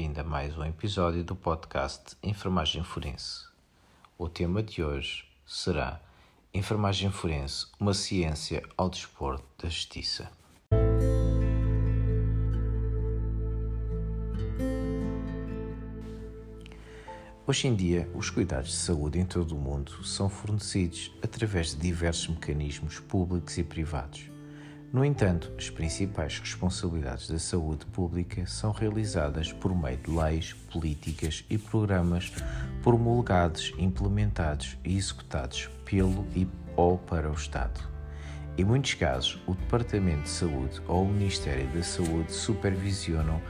bem-vindo a mais um episódio do podcast Enfermagem Forense. O tema de hoje será Enfermagem Forense, uma ciência ao dispor da justiça. Hoje em dia, os cuidados de saúde em todo o mundo são fornecidos através de diversos mecanismos públicos e privados no entanto, as principais responsabilidades da saúde pública são realizadas por meio de leis, políticas e programas promulgados, implementados e executados pelo e ou para o Estado. Em muitos casos, o Departamento de Saúde ou o Ministério da Saúde supervisionam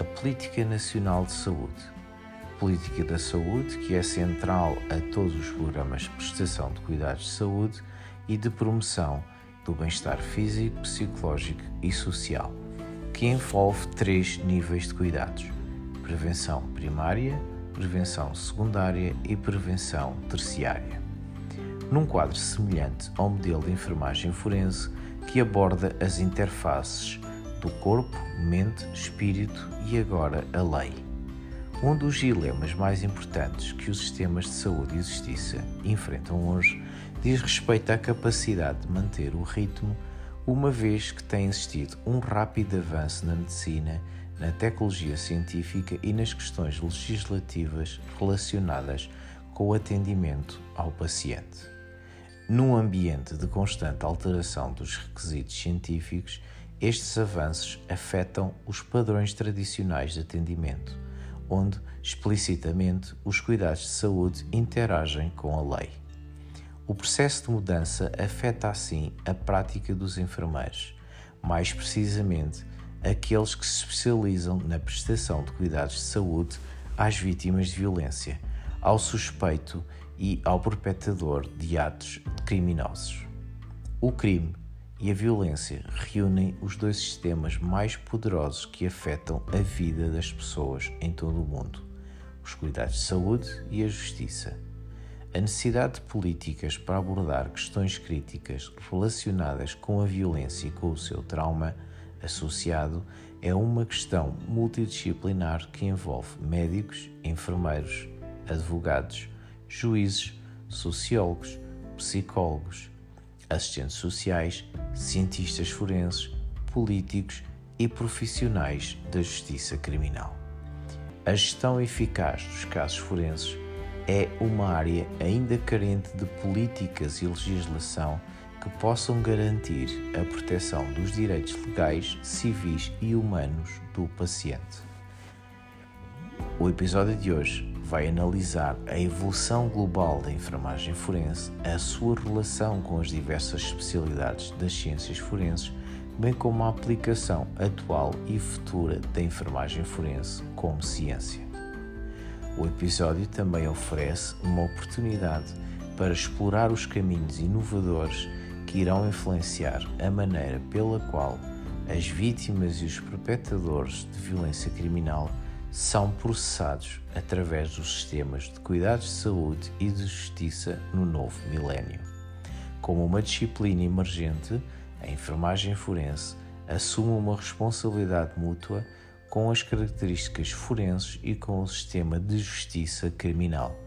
a Política Nacional de Saúde. Política da Saúde, que é central a todos os programas de prestação de cuidados de saúde e de promoção do bem-estar físico, psicológico e social, que envolve três níveis de cuidados: prevenção primária, prevenção secundária e prevenção terciária. Num quadro semelhante ao modelo de enfermagem forense que aborda as interfaces do corpo, mente, espírito e agora a lei. Um dos dilemas mais importantes que os sistemas de saúde e justiça enfrentam hoje diz respeito à capacidade de manter o ritmo, uma vez que tem existido um rápido avanço na medicina, na tecnologia científica e nas questões legislativas relacionadas com o atendimento ao paciente. Num ambiente de constante alteração dos requisitos científicos, estes avanços afetam os padrões tradicionais de atendimento, onde, explicitamente, os cuidados de saúde interagem com a lei. O processo de mudança afeta assim a prática dos enfermeiros, mais precisamente aqueles que se especializam na prestação de cuidados de saúde às vítimas de violência, ao suspeito e ao perpetrador de atos criminosos. O crime e a violência reúnem os dois sistemas mais poderosos que afetam a vida das pessoas em todo o mundo: os cuidados de saúde e a justiça. A necessidade de políticas para abordar questões críticas relacionadas com a violência e com o seu trauma associado é uma questão multidisciplinar que envolve médicos, enfermeiros, advogados, juízes, sociólogos, psicólogos, assistentes sociais, cientistas forenses, políticos e profissionais da justiça criminal. A gestão eficaz dos casos forenses é uma área ainda carente de políticas e legislação que possam garantir a proteção dos direitos legais, civis e humanos do paciente. O episódio de hoje vai analisar a evolução global da enfermagem forense, a sua relação com as diversas especialidades das ciências forenses, bem como a aplicação atual e futura da enfermagem forense como ciência. O episódio também oferece uma oportunidade para explorar os caminhos inovadores que irão influenciar a maneira pela qual as vítimas e os perpetradores de violência criminal são processados através dos sistemas de cuidados de saúde e de justiça no novo milénio. Como uma disciplina emergente, a enfermagem forense assume uma responsabilidade mútua com as características forenses e com o sistema de justiça criminal,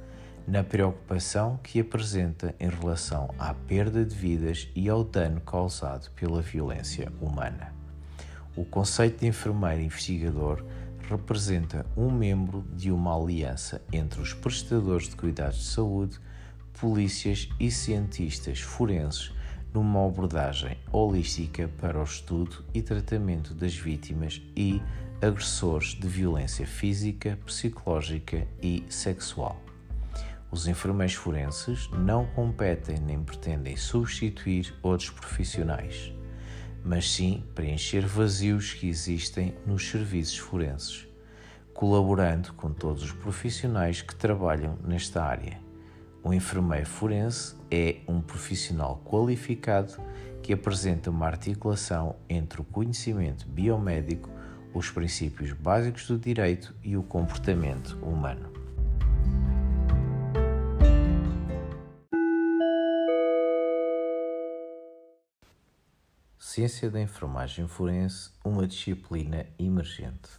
na preocupação que apresenta em relação à perda de vidas e ao dano causado pela violência humana. O conceito de enfermeiro investigador representa um membro de uma aliança entre os prestadores de cuidados de saúde, polícias e cientistas forenses numa abordagem holística para o estudo e tratamento das vítimas e agressores de violência física, psicológica e sexual. Os enfermeiros forenses não competem nem pretendem substituir outros profissionais, mas sim preencher vazios que existem nos serviços forenses, colaborando com todos os profissionais que trabalham nesta área. O enfermeiro forense é um profissional qualificado que apresenta uma articulação entre o conhecimento biomédico os princípios básicos do direito e o comportamento humano. Ciência da Enfermagem Forense, uma disciplina emergente.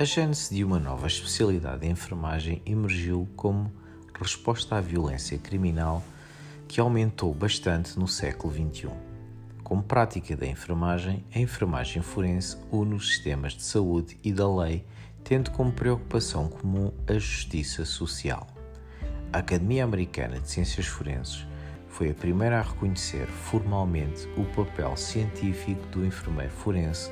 A gênese de uma nova especialidade em enfermagem emergiu como resposta à violência criminal que aumentou bastante no século XXI. Como prática da enfermagem, a enfermagem forense une os sistemas de saúde e da lei, tendo como preocupação comum a justiça social. A Academia Americana de Ciências Forenses foi a primeira a reconhecer formalmente o papel científico do enfermeiro forense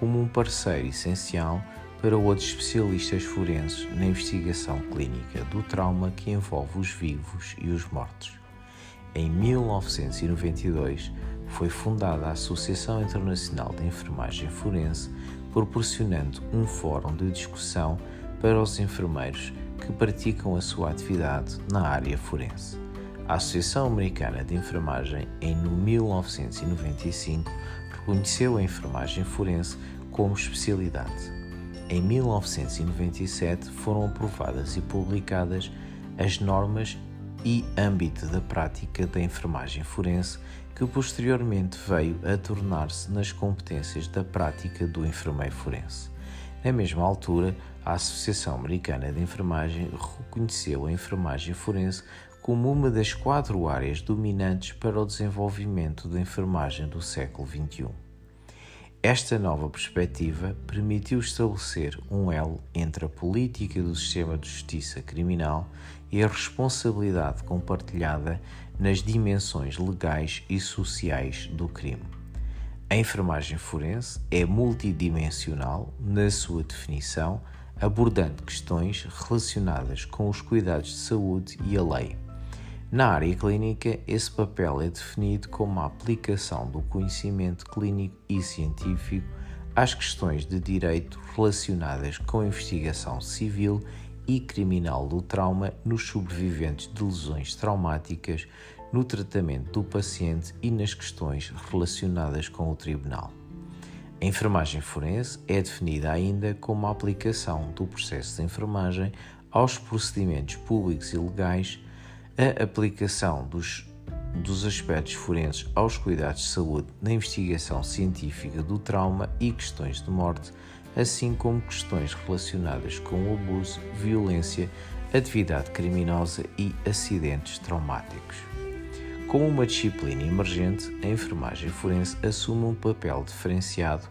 como um parceiro essencial para outros especialistas forenses na investigação clínica do trauma que envolve os vivos e os mortos. Em 1992, foi fundada a Associação Internacional de Enfermagem Forense, proporcionando um fórum de discussão para os enfermeiros que praticam a sua atividade na área forense. A Associação Americana de Enfermagem, em 1995, reconheceu a enfermagem forense como especialidade. Em 1997 foram aprovadas e publicadas as normas e âmbito da prática da enfermagem forense, que posteriormente veio a tornar-se nas competências da prática do enfermeiro forense. Na mesma altura, a Associação Americana de Enfermagem reconheceu a enfermagem forense como uma das quatro áreas dominantes para o desenvolvimento da enfermagem do século XXI. Esta nova perspectiva permitiu estabelecer um elo entre a política do sistema de justiça criminal e a responsabilidade compartilhada nas dimensões legais e sociais do crime. A enfermagem forense é multidimensional na sua definição, abordando questões relacionadas com os cuidados de saúde e a lei. Na área clínica, esse papel é definido como a aplicação do conhecimento clínico e científico às questões de direito relacionadas com a investigação civil e criminal do trauma nos sobreviventes de lesões traumáticas, no tratamento do paciente e nas questões relacionadas com o tribunal. A enfermagem forense é definida ainda como a aplicação do processo de enfermagem aos procedimentos públicos e legais, a aplicação dos, dos aspectos forenses aos cuidados de saúde na investigação científica do trauma e questões de morte, assim como questões relacionadas com abuso, violência, atividade criminosa e acidentes traumáticos. Como uma disciplina emergente, a enfermagem forense assume um papel diferenciado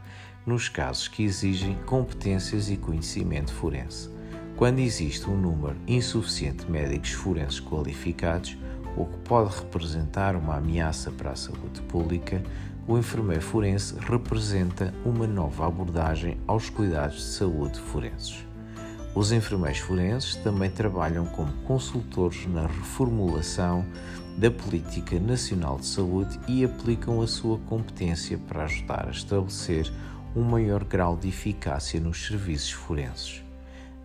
nos casos que exigem competências e conhecimento forense. Quando existe um número insuficiente de médicos forenses qualificados, o que pode representar uma ameaça para a saúde pública, o enfermeiro forense representa uma nova abordagem aos cuidados de saúde forenses. Os enfermeiros forenses também trabalham como consultores na reformulação da Política Nacional de Saúde e aplicam a sua competência para ajudar a estabelecer um maior grau de eficácia nos serviços forenses.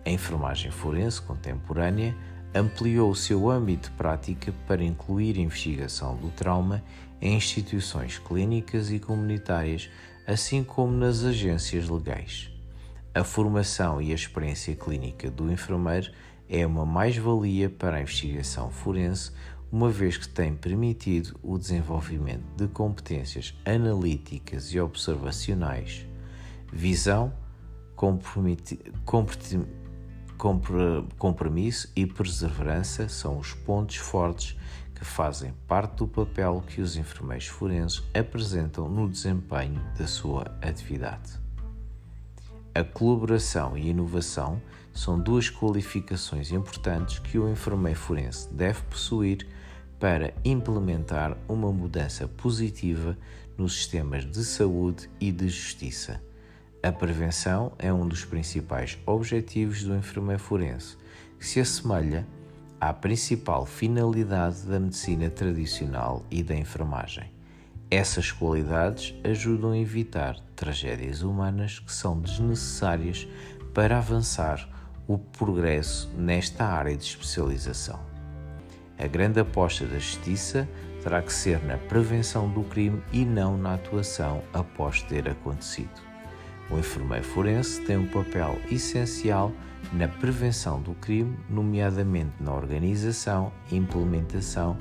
A enfermagem forense contemporânea ampliou o seu âmbito de prática para incluir investigação do trauma em instituições clínicas e comunitárias, assim como nas agências legais. A formação e a experiência clínica do enfermeiro é uma mais-valia para a investigação forense, uma vez que tem permitido o desenvolvimento de competências analíticas e observacionais, visão, compromisso e perseverança são os pontos fortes que fazem parte do papel que os enfermeiros forenses apresentam no desempenho da sua atividade. A colaboração e inovação são duas qualificações importantes que o enfermeiro forense deve possuir para implementar uma mudança positiva nos sistemas de saúde e de justiça. A prevenção é um dos principais objetivos do enfermeiro forense, que se assemelha à principal finalidade da medicina tradicional e da enfermagem. Essas qualidades ajudam a evitar tragédias humanas que são desnecessárias para avançar o progresso nesta área de especialização. A grande aposta da justiça terá que ser na prevenção do crime e não na atuação após ter acontecido. O enfermeiro forense tem um papel essencial na prevenção do crime, nomeadamente na organização, implementação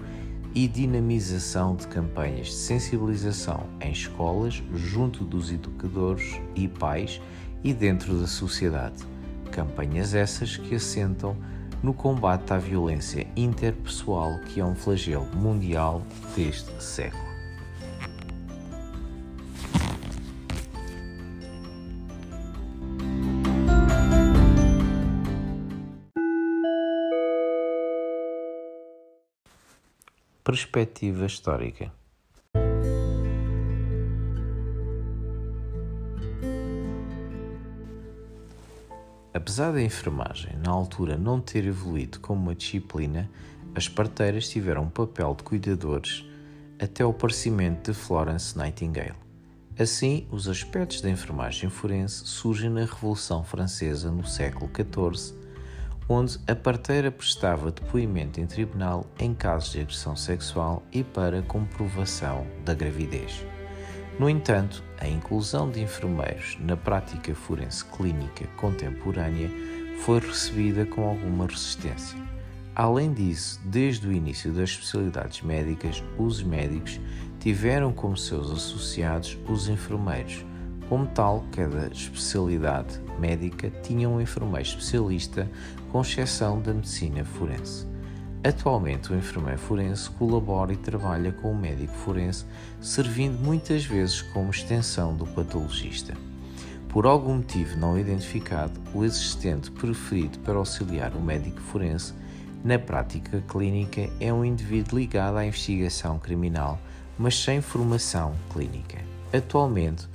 e dinamização de campanhas de sensibilização em escolas, junto dos educadores e pais e dentro da sociedade, Campanhas essas que assentam no combate à violência interpessoal, que é um flagelo mundial deste século. Perspectiva histórica. Apesar da enfermagem na altura não ter evoluído como uma disciplina, as parteiras tiveram um papel de cuidadores até o aparecimento de Florence Nightingale. Assim, os aspectos da enfermagem forense surgem na Revolução Francesa no século XIV, onde a parteira prestava depoimento em tribunal em casos de agressão sexual e para comprovação da gravidez. No entanto, a inclusão de enfermeiros na prática forense clínica contemporânea foi recebida com alguma resistência. Além disso, desde o início das especialidades médicas, os médicos tiveram como seus associados os enfermeiros. Como tal, cada especialidade médica tinha um enfermeiro especialista, com exceção da medicina forense. Atualmente, o enfermeiro forense colabora e trabalha com o médico forense, servindo muitas vezes como extensão do patologista. Por algum motivo não identificado, o assistente preferido para auxiliar o médico forense na prática clínica é um indivíduo ligado à investigação criminal, mas sem formação clínica. Atualmente,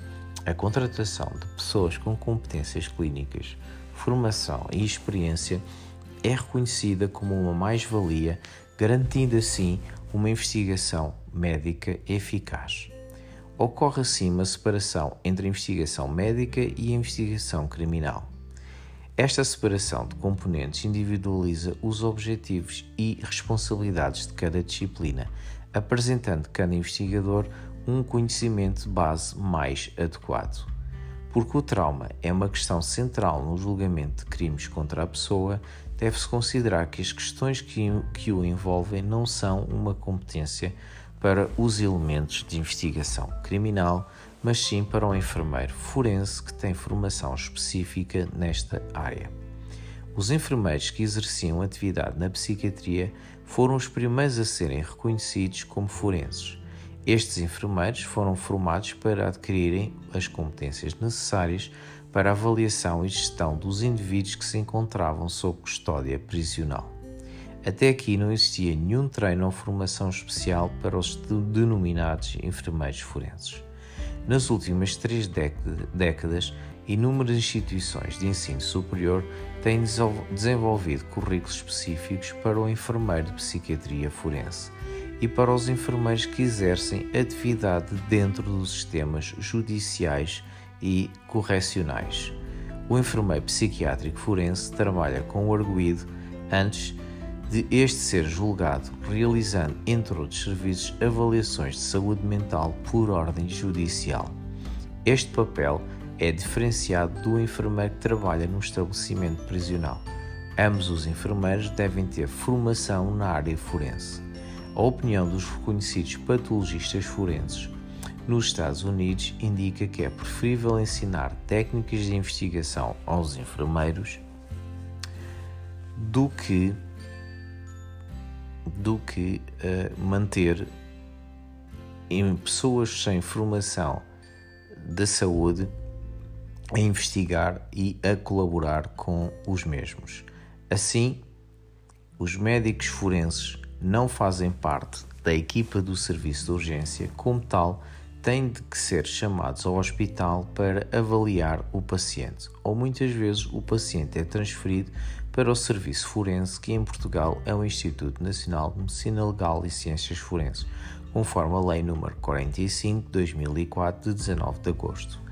a contratação de pessoas com competências clínicas, formação e experiência é reconhecida como uma mais-valia, garantindo assim uma investigação médica eficaz. Ocorre assim uma separação entre a investigação médica e a investigação criminal. Esta separação de componentes individualiza os objetivos e responsabilidades de cada disciplina, apresentando cada investigador um conhecimento base mais adequado. Porque o trauma é uma questão central no julgamento de crimes contra a pessoa, deve-se considerar que as questões que, que o envolvem não são uma competência para os elementos de investigação criminal, mas sim para o enfermeiro forense que tem formação específica nesta área. Os enfermeiros que exerciam atividade na psiquiatria foram os primeiros a serem reconhecidos como forenses. Estes enfermeiros foram formados para adquirirem as competências necessárias para a avaliação e gestão dos indivíduos que se encontravam sob custódia prisional. Até aqui não existia nenhum treino ou formação especial para os denominados enfermeiros forenses. Nas últimas três décadas, inúmeras instituições de ensino superior têm desenvolvido currículos específicos para o enfermeiro de psiquiatria forense e para os enfermeiros que exercem atividade dentro dos sistemas judiciais e correcionais. O enfermeiro psiquiátrico forense trabalha com o arguído antes de este ser julgado, realizando, entre outros serviços, avaliações de saúde mental por ordem judicial. Este papel é diferenciado do enfermeiro que trabalha no estabelecimento prisional. Ambos os enfermeiros devem ter formação na área forense. A opinião dos reconhecidos patologistas forenses nos Estados Unidos indica que é preferível ensinar técnicas de investigação aos enfermeiros do que do que uh, manter em pessoas sem formação da saúde a investigar e a colaborar com os mesmos. Assim, os médicos forenses não fazem parte da equipa do serviço de urgência, como tal, têm de que ser chamados ao hospital para avaliar o paciente, ou muitas vezes o paciente é transferido para o Serviço Forense, que em Portugal é o Instituto Nacional de Medicina Legal e Ciências Forenses, conforme a Lei nº 45 de 2004 de 19 de agosto.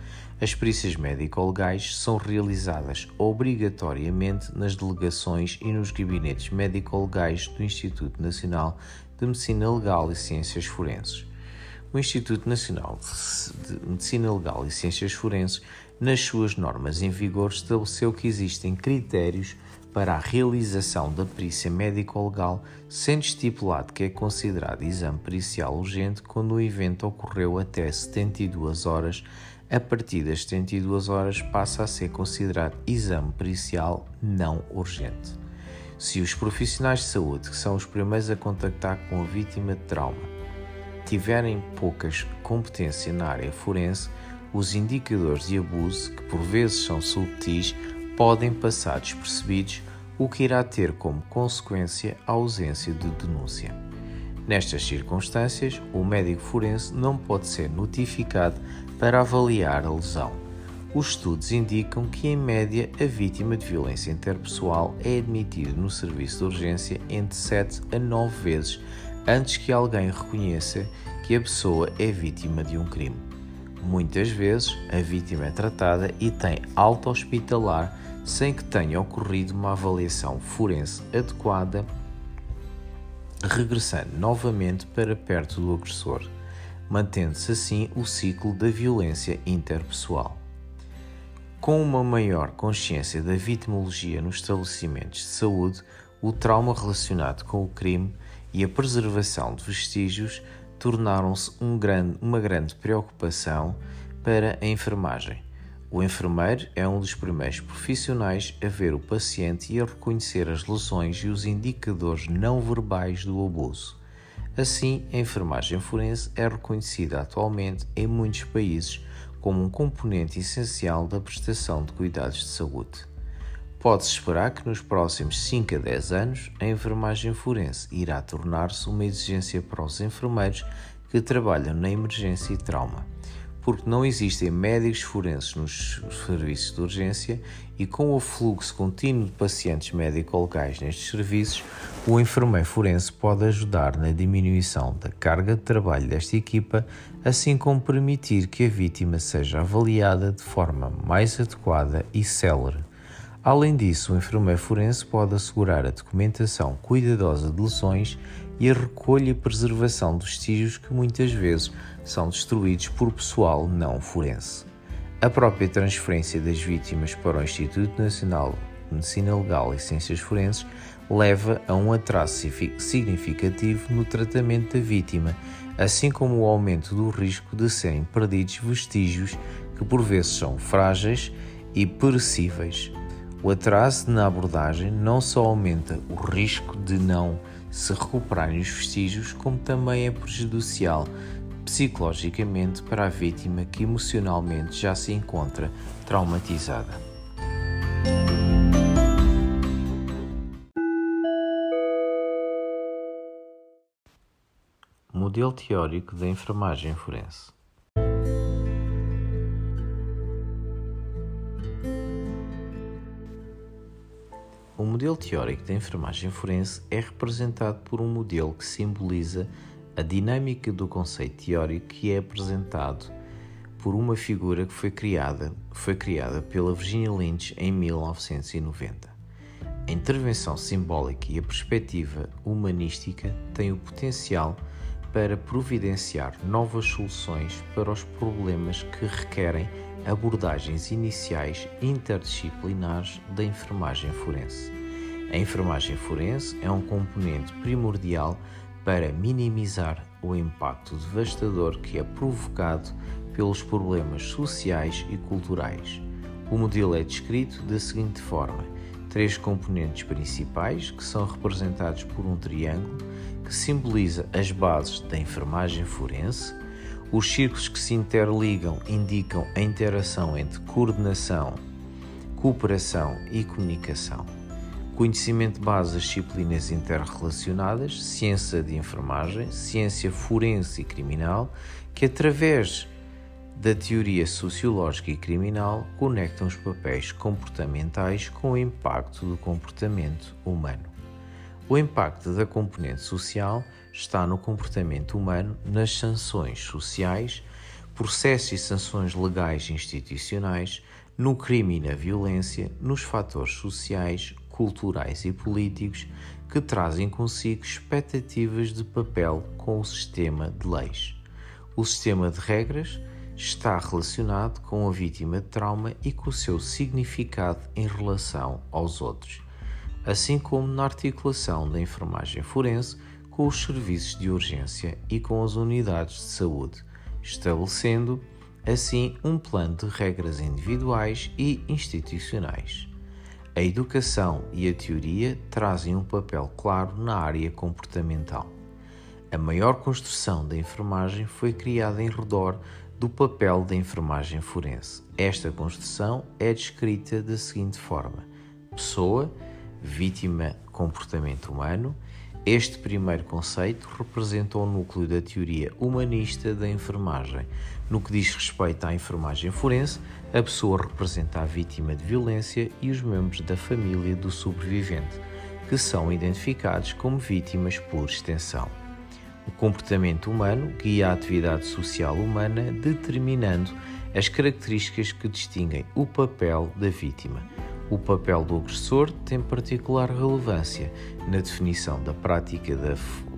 As perícias médico-legais são realizadas obrigatoriamente nas delegações e nos gabinetes médico-legais do Instituto Nacional de Medicina Legal e Ciências Forenses. O Instituto Nacional de Medicina Legal e Ciências Forenses, nas suas normas em vigor, estabeleceu que existem critérios para a realização da perícia médico-legal, sendo estipulado que é considerado exame pericial urgente quando o evento ocorreu até 72 horas a partir das 72 horas passa a ser considerado exame pericial não urgente. Se os profissionais de saúde, que são os primeiros a contactar com a vítima de trauma, tiverem poucas competência na área forense, os indicadores de abuso, que por vezes são subtis, podem passar despercebidos, o que irá ter como consequência a ausência de denúncia. Nestas circunstâncias, o médico forense não pode ser notificado para avaliar a lesão. Os estudos indicam que, em média, a vítima de violência interpessoal é admitida no serviço de urgência entre 7 a 9 vezes antes que alguém reconheça que a pessoa é vítima de um crime. Muitas vezes, a vítima é tratada e tem alta hospitalar sem que tenha ocorrido uma avaliação forense adequada regressando novamente para perto do agressor, mantendo-se assim o ciclo da violência interpessoal. Com uma maior consciência da vitimologia nos estabelecimentos de saúde, o trauma relacionado com o crime e a preservação de vestígios tornaram-se um uma grande preocupação para a enfermagem o enfermeiro é um dos primeiros profissionais a ver o paciente e a reconhecer as lesões e os indicadores não verbais do abuso. Assim, a enfermagem forense é reconhecida atualmente em muitos países como um componente essencial da prestação de cuidados de saúde. Pode-se esperar que nos próximos 5 a 10 anos a enfermagem forense irá tornar-se uma exigência para os enfermeiros que trabalham na emergência e trauma porque não existem médicos forenses nos serviços de urgência e com o fluxo contínuo de pacientes médico-locais nestes serviços, o enfermeiro forense pode ajudar na diminuição da carga de trabalho desta equipa, assim como permitir que a vítima seja avaliada de forma mais adequada e célere. Além disso, o enfermeiro forense pode assegurar a documentação cuidadosa de lesões e a recolha e preservação dos vestígios que muitas vezes são destruídos por pessoal não forense. A própria transferência das vítimas para o Instituto Nacional de Medicina Legal e Ciências Forenses leva a um atraso significativo no tratamento da vítima, assim como o aumento do risco de serem perdidos vestígios que por vezes são frágeis e perecíveis. O atraso na abordagem não só aumenta o risco de não se recuperarem os vestígios, como também é prejudicial psicologicamente para a vítima que emocionalmente já se encontra traumatizada. Modelo teórico da enfermagem forense. O modelo teórico da enfermagem forense é representado por um modelo que simboliza a dinâmica do conceito teórico que é apresentado por uma figura que foi criada, foi criada pela Virginia Lynch em 1990. A intervenção simbólica e a perspectiva humanística têm o potencial para providenciar novas soluções para os problemas que requerem abordagens iniciais interdisciplinares da enfermagem forense. A enfermagem forense é um componente primordial para minimizar o impacto devastador que é provocado pelos problemas sociais e culturais. O modelo é descrito da seguinte forma: três componentes principais, que são representados por um triângulo que simboliza as bases da enfermagem forense, os círculos que se interligam indicam a interação entre coordenação, cooperação e comunicação. Conhecimento base das disciplinas interrelacionadas, ciência de enfermagem, ciência forense e criminal, que através da teoria sociológica e criminal conectam os papéis comportamentais com o impacto do comportamento humano. O impacto da componente social está no comportamento humano, nas sanções sociais, processos e sanções legais e institucionais, no crime e na violência, nos fatores sociais, culturais e políticos que trazem consigo expectativas de papel com o sistema de leis. O sistema de regras está relacionado com a vítima de trauma e com o seu significado em relação aos outros, assim como na articulação da enfermagem forense com os serviços de urgência e com as unidades de saúde, estabelecendo assim um plano de regras individuais e institucionais. A educação e a teoria trazem um papel claro na área comportamental. A maior construção da enfermagem foi criada em redor do papel da enfermagem forense. Esta construção é descrita da seguinte forma: pessoa, vítima, comportamento humano. Este primeiro conceito representa o núcleo da teoria humanista da enfermagem. No que diz respeito à enfermagem forense, a pessoa representa a vítima de violência e os membros da família do sobrevivente, que são identificados como vítimas por extensão. O comportamento humano guia a atividade social humana, determinando as características que distinguem o papel da vítima. O papel do agressor tem particular relevância na definição da prática da,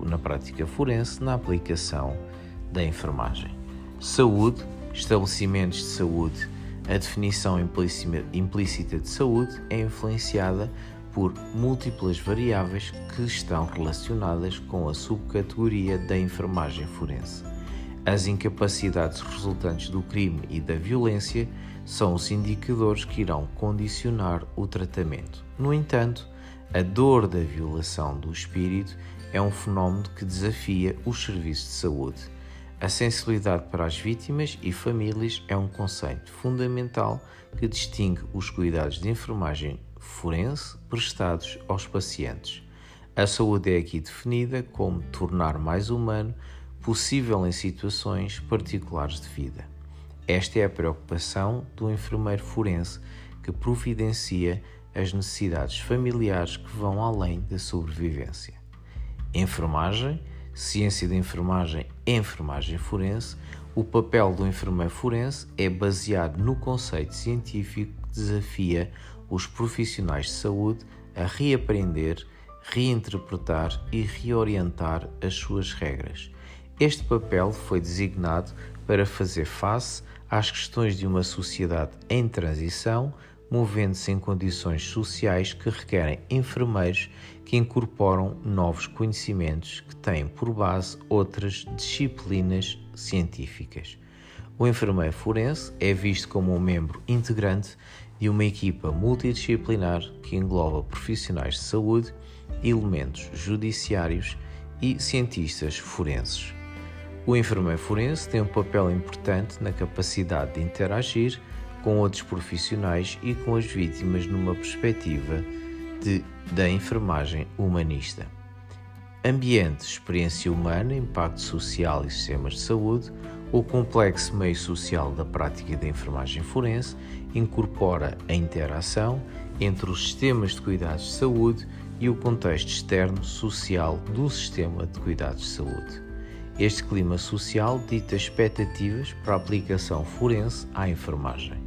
na prática forense na aplicação da enfermagem. Saúde, estabelecimentos de saúde. A definição implícita de saúde é influenciada por múltiplas variáveis que estão relacionadas com a subcategoria da enfermagem forense. As incapacidades resultantes do crime e da violência são os indicadores que irão condicionar o tratamento. No entanto, a dor da violação do espírito é um fenómeno que desafia os serviços de saúde. A sensibilidade para as vítimas e famílias é um conceito fundamental que distingue os cuidados de enfermagem forense prestados aos pacientes. A saúde é aqui definida como tornar mais humano possível em situações particulares de vida. Esta é a preocupação do enfermeiro forense que providencia as necessidades familiares que vão além da sobrevivência. Enfermagem, ciência da enfermagem, enfermagem forense, o papel do enfermeiro forense é baseado no conceito científico que desafia os profissionais de saúde a reaprender, reinterpretar e reorientar as suas regras. Este papel foi designado para fazer face às questões de uma sociedade em transição, movendo-se em condições sociais que requerem enfermeiros que incorporam novos conhecimentos que têm por base outras disciplinas científicas. O enfermeiro forense é visto como um membro integrante de uma equipa multidisciplinar que engloba profissionais de saúde, elementos judiciários e cientistas forenses. O enfermeiro forense tem um papel importante na capacidade de interagir com outros profissionais e com as vítimas numa perspectiva de, da enfermagem humanista. Ambiente, experiência humana, impacto social e sistemas de saúde, o complexo meio social da prática da enfermagem forense incorpora a interação entre os sistemas de cuidados de saúde e o contexto externo social do sistema de cuidados de saúde. Este clima social dita expectativas para a aplicação forense à enfermagem.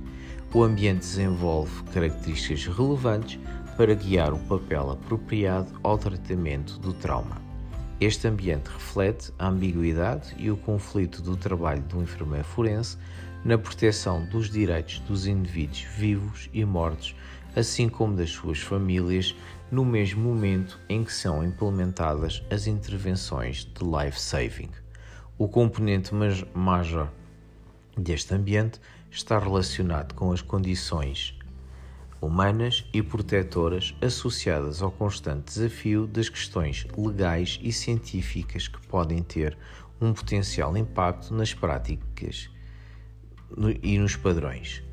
O ambiente desenvolve características relevantes para guiar o papel apropriado ao tratamento do trauma. Este ambiente reflete a ambiguidade e o conflito do trabalho do enfermeiro forense na proteção dos direitos dos indivíduos vivos e mortos, assim como das suas famílias, no mesmo momento em que são implementadas as intervenções de life saving. O componente major deste ambiente está relacionado com as condições humanas e protetoras associadas ao constante desafio das questões legais e científicas que podem ter um potencial impacto nas práticas e nos padrões.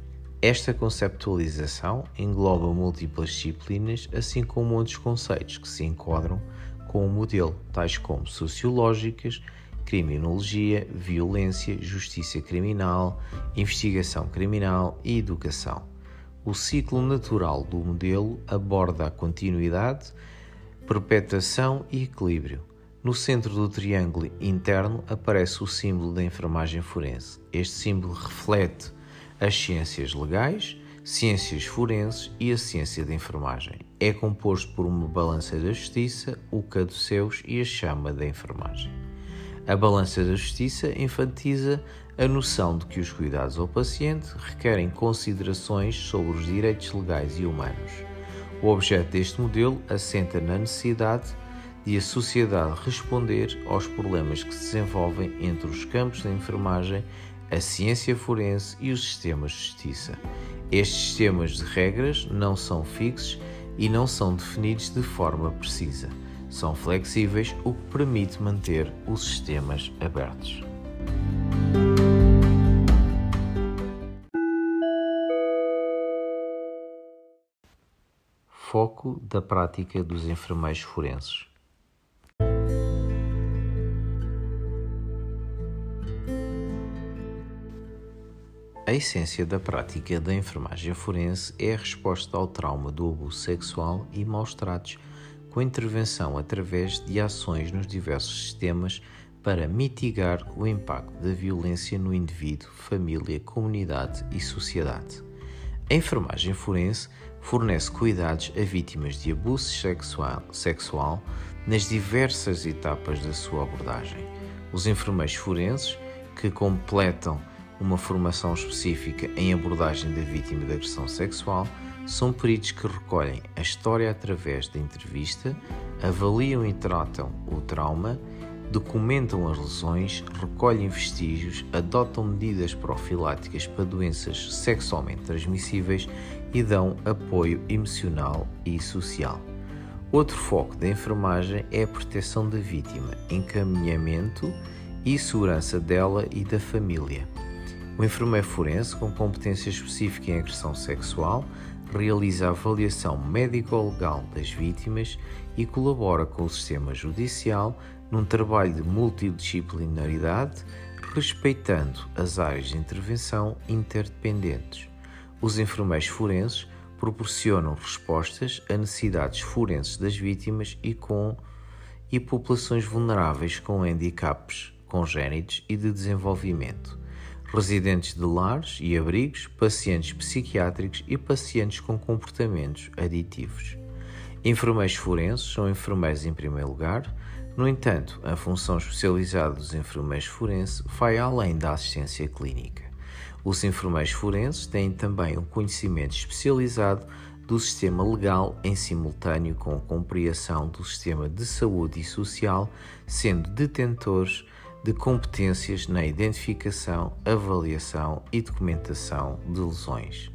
Esta conceptualização engloba múltiplas disciplinas, assim como outros conceitos que se enquadram com o modelo, tais como sociológicas, criminologia, violência, justiça criminal, investigação criminal e educação. O ciclo natural do modelo aborda a continuidade, perpetuação e equilíbrio. No centro do triângulo interno aparece o símbolo da enfermagem forense. Este símbolo reflete as ciências legais, ciências forenses e a ciência da enfermagem. É composto por uma balança da justiça, o caduceus e a chama da enfermagem. A balança da justiça enfatiza a noção de que os cuidados ao paciente requerem considerações sobre os direitos legais e humanos. O objeto deste modelo assenta na necessidade de a sociedade responder aos problemas que se desenvolvem entre os campos da enfermagem, a ciência forense e os sistemas de justiça. Estes sistemas de regras não são fixos e não são definidos de forma precisa. São flexíveis, o que permite manter os sistemas abertos. Foco da prática dos enfermeiros forenses. A essência da prática da enfermagem forense é a resposta ao trauma do abuso sexual e maus tratos, com intervenção através de ações nos diversos sistemas para mitigar o impacto da violência no indivíduo, família, comunidade e sociedade. A enfermagem forense fornece cuidados a vítimas de abuso sexual, sexual nas diversas etapas da sua abordagem. Os enfermeiros forenses, que completam uma formação específica em abordagem da vítima de agressão sexual, são peritos que recolhem a história através da entrevista, avaliam e tratam o trauma, documentam as lesões, recolhem vestígios, adotam medidas profiláticas para doenças sexualmente transmissíveis e dão apoio emocional e social. Outro foco da enfermagem é a proteção da vítima, encaminhamento e segurança dela e da família. O enfermeiro forense, com competência específica em agressão sexual, realiza a avaliação médico-legal das vítimas e colabora com o sistema judicial num trabalho de multidisciplinaridade, respeitando as áreas de intervenção interdependentes. Os enfermeiros forenses proporcionam respostas a necessidades forenses das vítimas e com e populações vulneráveis com handicaps congénitos e de desenvolvimento residentes de lares e abrigos, pacientes psiquiátricos e pacientes com comportamentos aditivos. Enfermeiros forenses são enfermeiros em primeiro lugar, no entanto, a função especializada dos enfermeiros forenses vai além da assistência clínica. Os enfermeiros forenses têm também um conhecimento especializado do sistema legal em simultâneo com a compreensão do sistema de saúde e social, sendo detentores de competências na identificação, avaliação e documentação de lesões.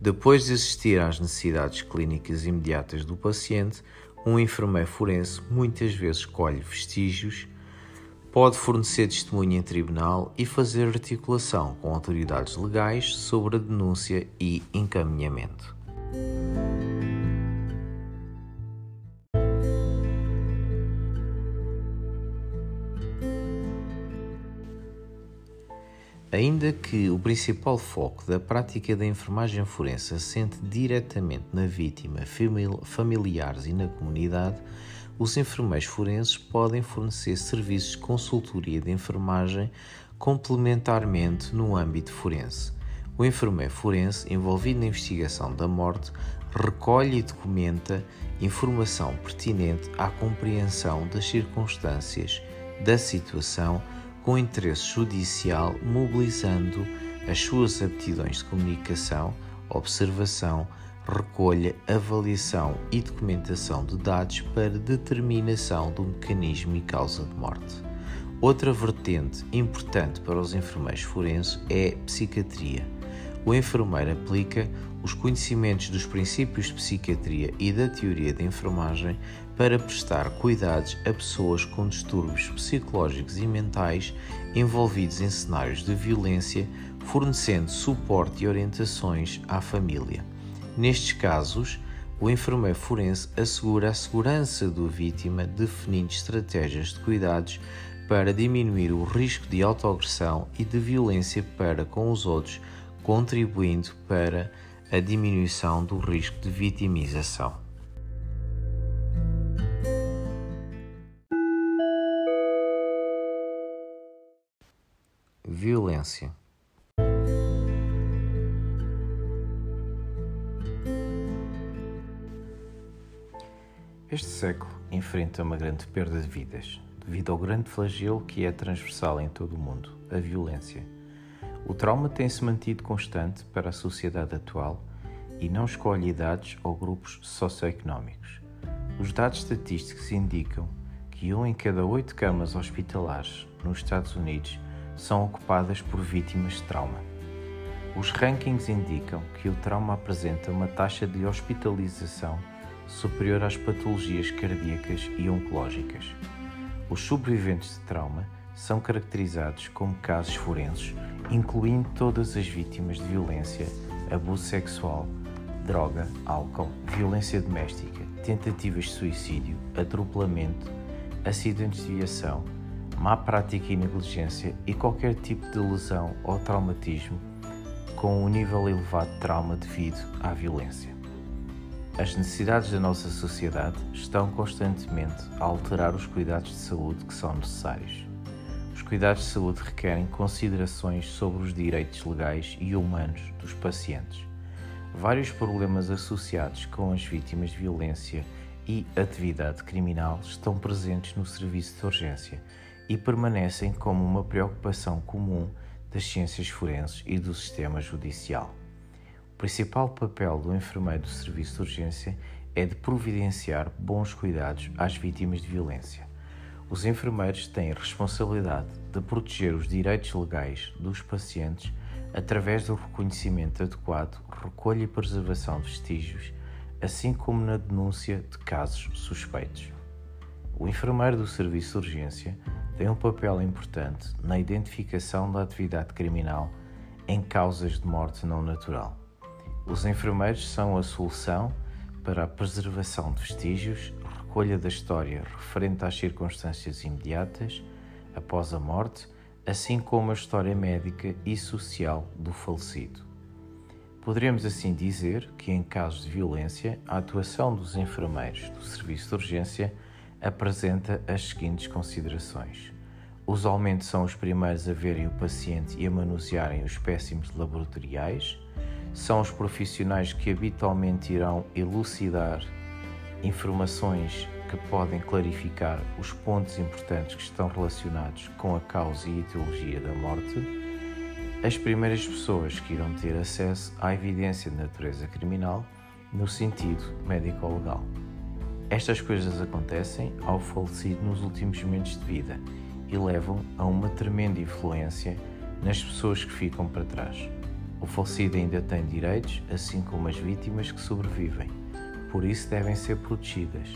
Depois de assistir às necessidades clínicas imediatas do paciente, um enfermeiro forense muitas vezes colhe vestígios, pode fornecer testemunha em tribunal e fazer articulação com autoridades legais sobre a denúncia e encaminhamento. Ainda que o principal foco da prática da enfermagem forense assente diretamente na vítima, familiares e na comunidade, os enfermeiros forenses podem fornecer serviços de consultoria de enfermagem complementarmente no âmbito forense. O enfermeiro forense envolvido na investigação da morte recolhe e documenta informação pertinente à compreensão das circunstâncias da situação com interesse judicial, mobilizando as suas aptidões de comunicação, observação, recolha, avaliação e documentação de dados para determinação do mecanismo e causa de morte. Outra vertente importante para os enfermeiros forenses é psiquiatria. O enfermeiro aplica os conhecimentos dos princípios de psiquiatria e da teoria da enfermagem para prestar cuidados a pessoas com distúrbios psicológicos e mentais envolvidos em cenários de violência, fornecendo suporte e orientações à família. Nestes casos, o enfermeiro forense assegura a segurança do vítima, definindo estratégias de cuidados para diminuir o risco de autoagressão e de violência para com os outros, contribuindo para a diminuição do risco de vitimização. Violência. Este século enfrenta uma grande perda de vidas, devido ao grande flagelo que é transversal em todo o mundo, a violência. O trauma tem-se mantido constante para a sociedade atual e não escolhe idades ou grupos socioeconómicos. Os dados estatísticos indicam que um em cada oito camas hospitalares nos Estados Unidos são ocupadas por vítimas de trauma. Os rankings indicam que o trauma apresenta uma taxa de hospitalização superior às patologias cardíacas e oncológicas. Os sobreviventes de trauma são caracterizados como casos forenses, incluindo todas as vítimas de violência, abuso sexual, droga, álcool, violência doméstica, tentativas de suicídio, atropelamento, acidentes de viação, má prática e negligência e qualquer tipo de lesão ou traumatismo com um nível elevado de trauma devido à violência. As necessidades da nossa sociedade estão constantemente a alterar os cuidados de saúde que são necessários. Os cuidados de saúde requerem considerações sobre os direitos legais e humanos dos pacientes. Vários problemas associados com as vítimas de violência e atividade criminal estão presentes no serviço de urgência e permanecem como uma preocupação comum das ciências forenses e do sistema judicial. O principal papel do enfermeiro do serviço de urgência é de providenciar bons cuidados às vítimas de violência. Os enfermeiros têm a responsabilidade de proteger os direitos legais dos pacientes através do reconhecimento adequado, recolha e preservação de vestígios, assim como na denúncia de casos suspeitos. O enfermeiro do serviço de urgência tem um papel importante na identificação da atividade criminal em causas de morte não natural. Os enfermeiros são a solução para a preservação de vestígios, recolha da história referente às circunstâncias imediatas após a morte, assim como a história médica e social do falecido. Poderemos assim dizer que, em casos de violência, a atuação dos enfermeiros do serviço de urgência apresenta as seguintes considerações. Usualmente são os primeiros a verem o paciente e a manusearem os espécimes laboratoriais são os profissionais que habitualmente irão elucidar informações que podem clarificar os pontos importantes que estão relacionados com a causa e etiologia da morte, as primeiras pessoas que irão ter acesso à evidência de natureza criminal no sentido médico-legal. Estas coisas acontecem ao falecido nos últimos momentos de vida e levam a uma tremenda influência nas pessoas que ficam para trás. O falecido ainda tem direitos, assim como as vítimas que sobrevivem, por isso devem ser protegidas.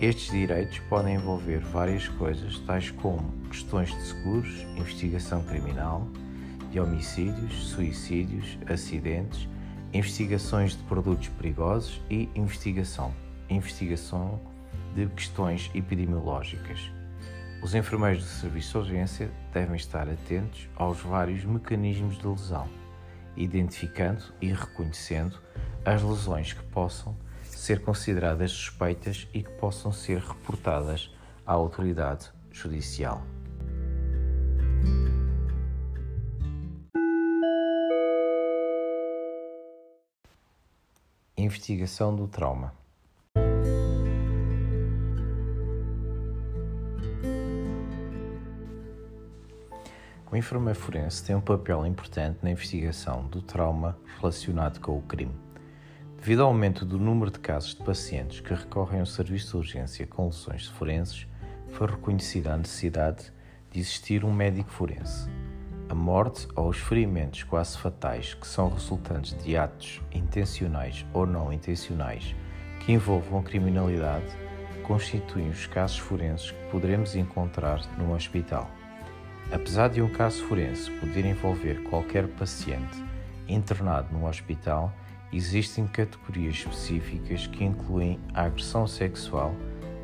Estes direitos podem envolver várias coisas, tais como questões de seguros, investigação criminal, de homicídios, suicídios, acidentes, investigações de produtos perigosos e investigação, investigação de questões epidemiológicas. Os enfermeiros do serviço de urgência devem estar atentos aos vários mecanismos de lesão identificando e reconhecendo as lesões que possam ser consideradas suspeitas e que possam ser reportadas à autoridade judicial. Investigação do trauma. O enfermeiro forense tem um papel importante na investigação do trauma relacionado com o crime. Devido ao aumento do número de casos de pacientes que recorrem ao serviço de urgência com lesões forenses, foi reconhecida a necessidade de existir um médico forense. A morte ou os ferimentos quase fatais que são resultantes de atos intencionais ou não intencionais que envolvam criminalidade constituem os casos forenses que poderemos encontrar no hospital. Apesar de um caso forense poder envolver qualquer paciente internado num hospital, existem categorias específicas que incluem a agressão sexual,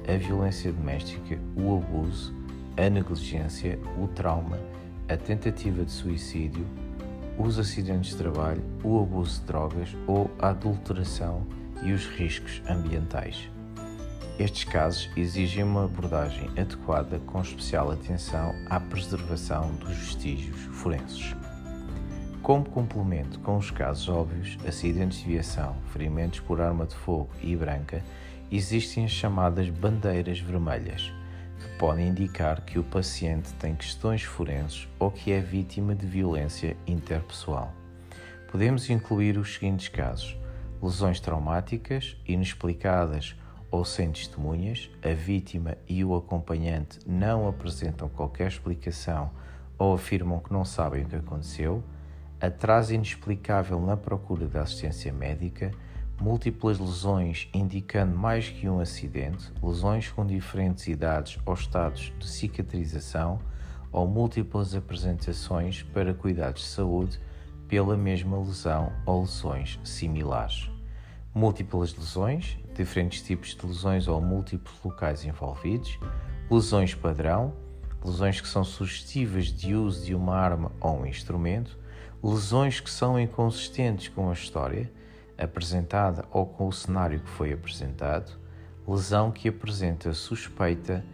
a violência doméstica, o abuso, a negligência, o trauma, a tentativa de suicídio, os acidentes de trabalho, o abuso de drogas ou a adulteração e os riscos ambientais. Estes casos exigem uma abordagem adequada com especial atenção à preservação dos vestígios forenses. Como complemento com os casos óbvios, acidentes de viação, ferimentos por arma de fogo e branca, existem as chamadas bandeiras vermelhas, que podem indicar que o paciente tem questões forenses ou que é vítima de violência interpessoal. Podemos incluir os seguintes casos: lesões traumáticas, inexplicadas ou sem testemunhas, a vítima e o acompanhante não apresentam qualquer explicação ou afirmam que não sabem o que aconteceu, atraso inexplicável na procura da assistência médica, múltiplas lesões indicando mais que um acidente, lesões com diferentes idades ou estados de cicatrização ou múltiplas apresentações para cuidados de saúde pela mesma lesão ou lesões similares. Múltiplas lesões, diferentes tipos de lesões ou múltiplos locais envolvidos, lesões padrão, lesões que são sugestivas de uso de uma arma ou um instrumento, lesões que são inconsistentes com a história apresentada ou com o cenário que foi apresentado, lesão que apresenta suspeita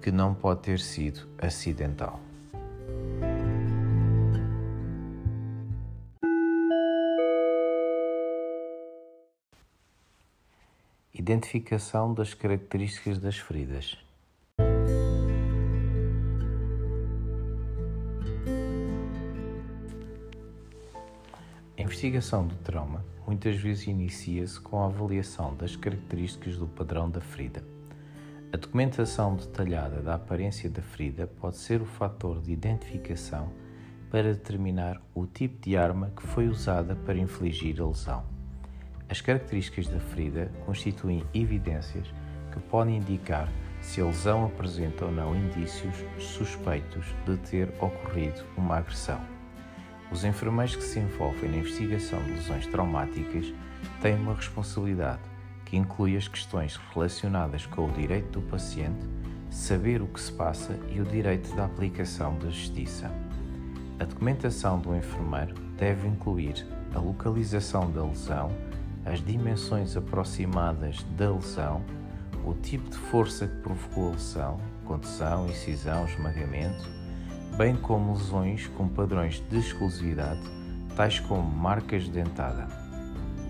que não pode ter sido acidental. Identificação das características das feridas. A investigação do trauma muitas vezes inicia-se com a avaliação das características do padrão da ferida. A documentação detalhada da aparência da ferida pode ser o fator de identificação para determinar o tipo de arma que foi usada para infligir a lesão. As características da ferida constituem evidências que podem indicar se a lesão apresenta ou não indícios suspeitos de ter ocorrido uma agressão. Os enfermeiros que se envolvem na investigação de lesões traumáticas têm uma responsabilidade que inclui as questões relacionadas com o direito do paciente, saber o que se passa e o direito da aplicação da justiça. A documentação do enfermeiro deve incluir a localização da lesão, as dimensões aproximadas da lesão, o tipo de força que provocou a lesão, contusão, incisão, esmagamento, bem como lesões com padrões de exclusividade, tais como marcas de dentada.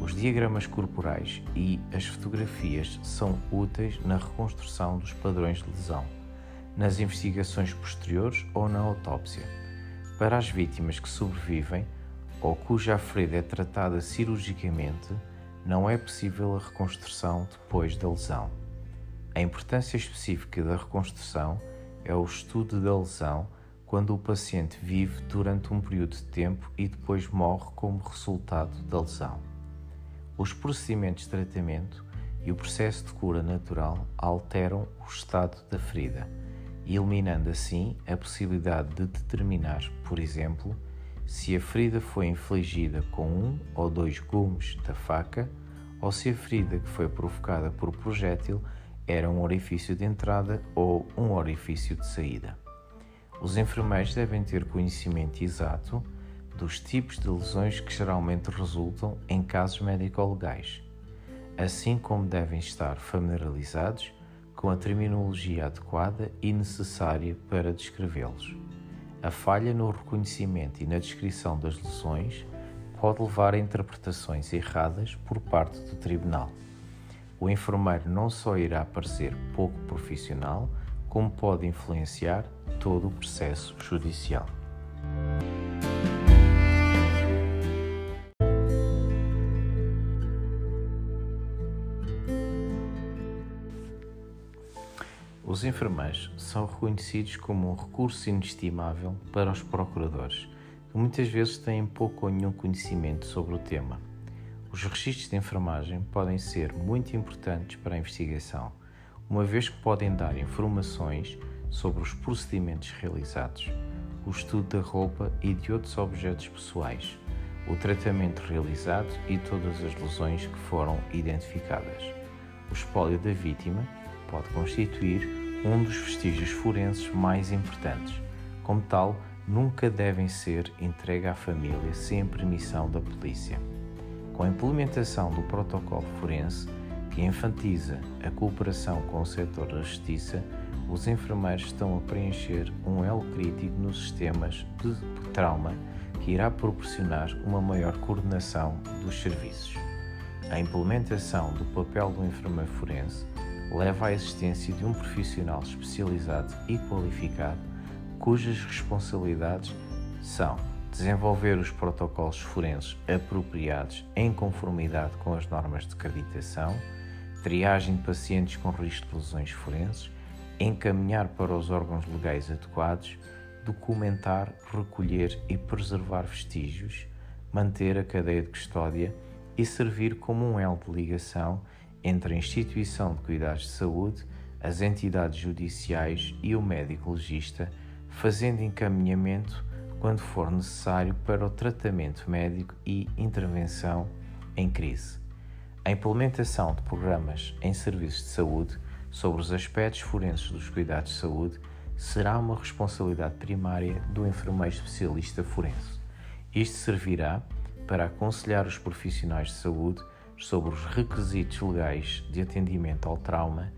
Os diagramas corporais e as fotografias são úteis na reconstrução dos padrões de lesão, nas investigações posteriores ou na autópsia. Para as vítimas que sobrevivem ou cuja ferida é tratada cirurgicamente, não é possível a reconstrução depois da lesão. A importância específica da reconstrução é o estudo da lesão quando o paciente vive durante um período de tempo e depois morre como resultado da lesão. Os procedimentos de tratamento e o processo de cura natural alteram o estado da ferida, eliminando assim a possibilidade de determinar, por exemplo, se a ferida foi infligida com um ou dois gumes da faca ou se a ferida que foi provocada por projétil era um orifício de entrada ou um orifício de saída. Os enfermeiros devem ter conhecimento exato dos tipos de lesões que geralmente resultam em casos médico-legais, assim como devem estar familiarizados com a terminologia adequada e necessária para descrevê-los. A falha no reconhecimento e na descrição das lesões pode levar a interpretações erradas por parte do tribunal. O enfermeiro não só irá parecer pouco profissional, como pode influenciar todo o processo judicial. Os enfermeiros são reconhecidos como um recurso inestimável para os procuradores, que muitas vezes têm pouco ou nenhum conhecimento sobre o tema. Os registros de enfermagem podem ser muito importantes para a investigação, uma vez que podem dar informações sobre os procedimentos realizados, o estudo da roupa e de outros objetos pessoais, o tratamento realizado e todas as lesões que foram identificadas. O espólio da vítima pode constituir um dos vestígios forenses mais importantes. Como tal, nunca devem ser entregue à família sem permissão da polícia. Com a implementação do protocolo forense, que enfatiza a cooperação com o setor da justiça, os enfermeiros estão a preencher um elo crítico nos sistemas de trauma que irá proporcionar uma maior coordenação dos serviços. A implementação do papel do enfermeiro forense leva à existência de um profissional especializado e qualificado cujas responsabilidades são desenvolver os protocolos forenses apropriados em conformidade com as normas de acreditação, triagem de pacientes com risco de lesões forenses, encaminhar para os órgãos legais adequados, documentar, recolher e preservar vestígios, manter a cadeia de custódia e servir como um elo de ligação entre a instituição de cuidados de saúde, as entidades judiciais e o médico legista, fazendo encaminhamento quando for necessário para o tratamento médico e intervenção em crise. A implementação de programas em serviços de saúde sobre os aspectos forenses dos cuidados de saúde será uma responsabilidade primária do enfermeiro especialista forense. Isto servirá para aconselhar os profissionais de saúde sobre os requisitos legais de atendimento ao trauma.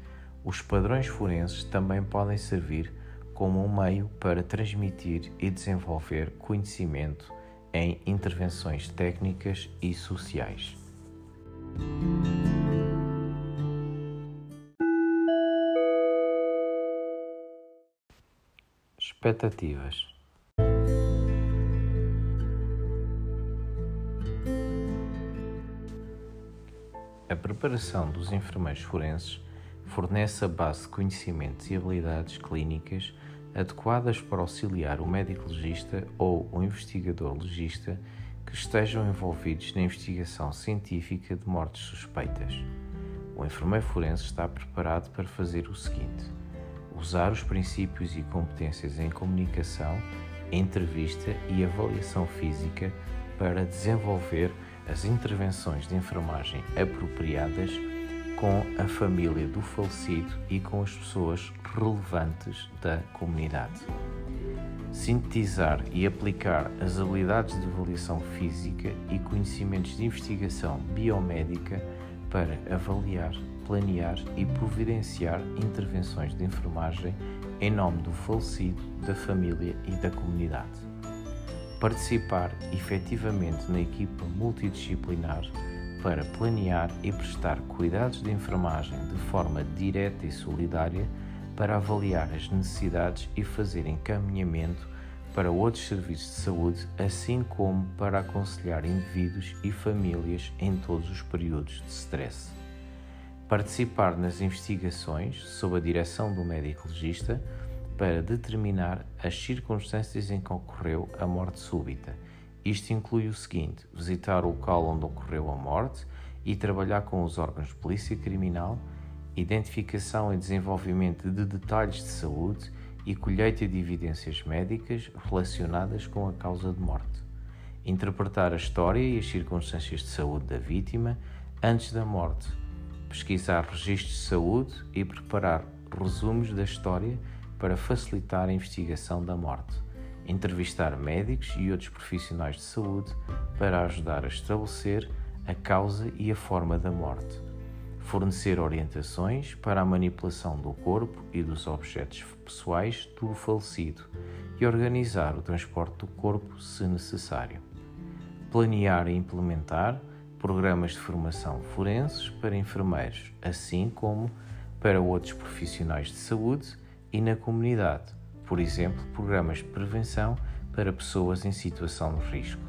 Os padrões forenses também podem servir como um meio para transmitir e desenvolver conhecimento em intervenções técnicas e sociais. Expectativas. Preparação dos enfermeiros forenses fornece a base de conhecimentos e habilidades clínicas adequadas para auxiliar o médico legista ou o investigador legista que estejam envolvidos na investigação científica de mortes suspeitas. O enfermeiro forense está preparado para fazer o seguinte: usar os princípios e competências em comunicação, entrevista e avaliação física para desenvolver as intervenções de enfermagem apropriadas com a família do falecido e com as pessoas relevantes da comunidade. Sintetizar e aplicar as habilidades de avaliação física e conhecimentos de investigação biomédica para avaliar, planear e providenciar intervenções de enfermagem em nome do falecido, da família e da comunidade. Participar efetivamente na equipa multidisciplinar para planear e prestar cuidados de enfermagem de forma direta e solidária para avaliar as necessidades e fazer encaminhamento para outros serviços de saúde, assim como para aconselhar indivíduos e famílias em todos os períodos de stress. Participar nas investigações sob a direção do médico legista para determinar as circunstâncias em que ocorreu a morte súbita isto inclui o seguinte: visitar o local onde ocorreu a morte e trabalhar com os órgãos de polícia criminal, identificação e desenvolvimento de detalhes de saúde e colheita de evidências médicas relacionadas com a causa de morte. Interpretar a história e as circunstâncias de saúde da vítima antes da morte. Pesquisar registros de saúde e preparar resumos da história para facilitar a investigação da morte entrevistar médicos e outros profissionais de saúde para ajudar a estabelecer a causa e a forma da morte, fornecer orientações para a manipulação do corpo e dos objetos pessoais do falecido e organizar o transporte do corpo se necessário, planear e implementar programas de formação forenses para enfermeiros, assim como para outros profissionais de saúde e na comunidade por exemplo, programas de prevenção para pessoas em situação de risco.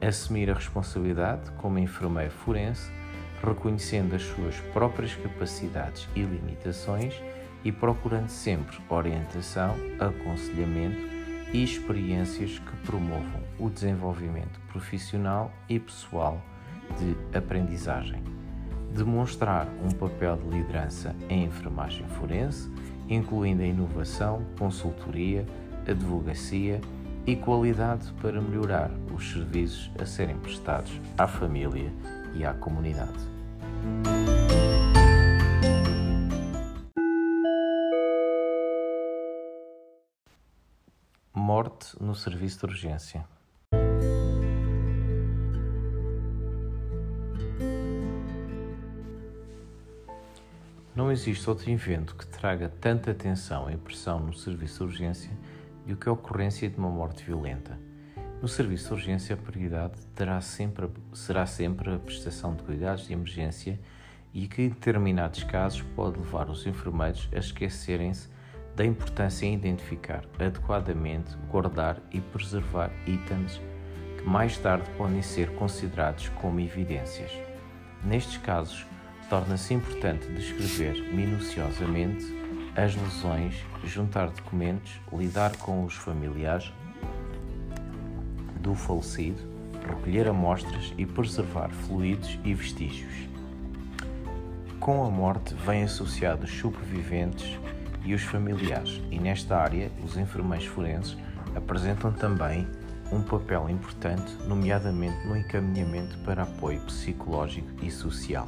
Assumir a responsabilidade como enfermeiro forense, reconhecendo as suas próprias capacidades e limitações e procurando sempre orientação, aconselhamento e experiências que promovam o desenvolvimento profissional e pessoal de aprendizagem. Demonstrar um papel de liderança em enfermagem forense incluindo a inovação, consultoria, advocacia e qualidade para melhorar os serviços a serem prestados à família e à comunidade. Morte no serviço de urgência. Não existe outro evento que traga tanta atenção e pressão no serviço de urgência do que a ocorrência de uma morte violenta. No serviço de urgência, a prioridade terá sempre, será sempre a prestação de cuidados de emergência e que, em determinados casos, pode levar os enfermeiros a esquecerem-se da importância em identificar adequadamente, guardar e preservar itens que mais tarde podem ser considerados como evidências. Nestes casos, torna-se importante descrever minuciosamente as lesões, juntar documentos, lidar com os familiares do falecido, recolher amostras e preservar fluidos e vestígios. Com a morte vem associado os sobreviventes e os familiares, e nesta área os enfermeiros forenses apresentam também um papel importante, nomeadamente no encaminhamento para apoio psicológico e social.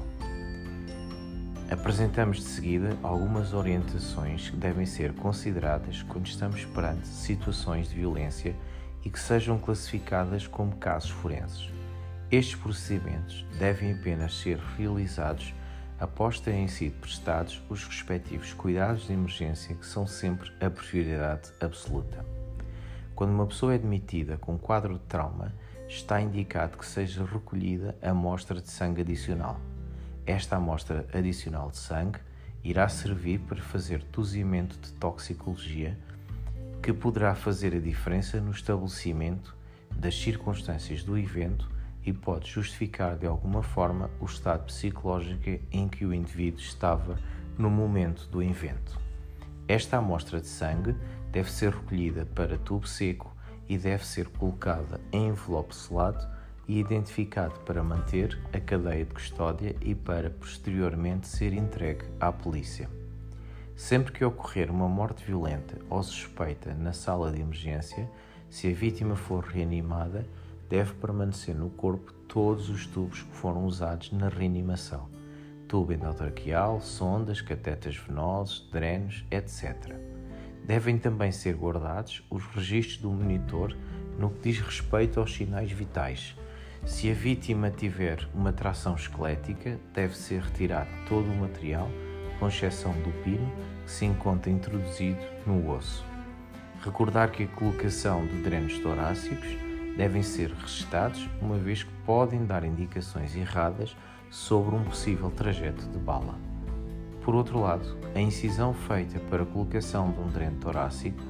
Apresentamos de seguida algumas orientações que devem ser consideradas quando estamos perante situações de violência e que sejam classificadas como casos forenses. Estes procedimentos devem apenas ser realizados após terem sido prestados os respectivos cuidados de emergência, que são sempre a prioridade absoluta. Quando uma pessoa é admitida com quadro de trauma, está indicado que seja recolhida amostra de sangue adicional. Esta amostra adicional de sangue irá servir para fazer dozimento de toxicologia que poderá fazer a diferença no estabelecimento das circunstâncias do evento e pode justificar de alguma forma o estado psicológico em que o indivíduo estava no momento do evento. Esta amostra de sangue deve ser recolhida para tubo seco e deve ser colocada em envelope selado e identificado para manter a cadeia de custódia e para posteriormente ser entregue à polícia. Sempre que ocorrer uma morte violenta ou suspeita na sala de emergência, se a vítima for reanimada, deve permanecer no corpo todos os tubos que foram usados na reanimação: tubo endotraqueal, sondas, catetas venosos, drenos, etc. Devem também ser guardados os registros do monitor no que diz respeito aos sinais vitais. Se a vítima tiver uma tração esquelética, deve ser retirado todo o material com exceção do pino, que se encontra introduzido no osso. Recordar que a colocação de drenos torácicos devem ser registados, uma vez que podem dar indicações erradas sobre um possível trajeto de bala. Por outro lado, a incisão feita para a colocação de um dreno torácico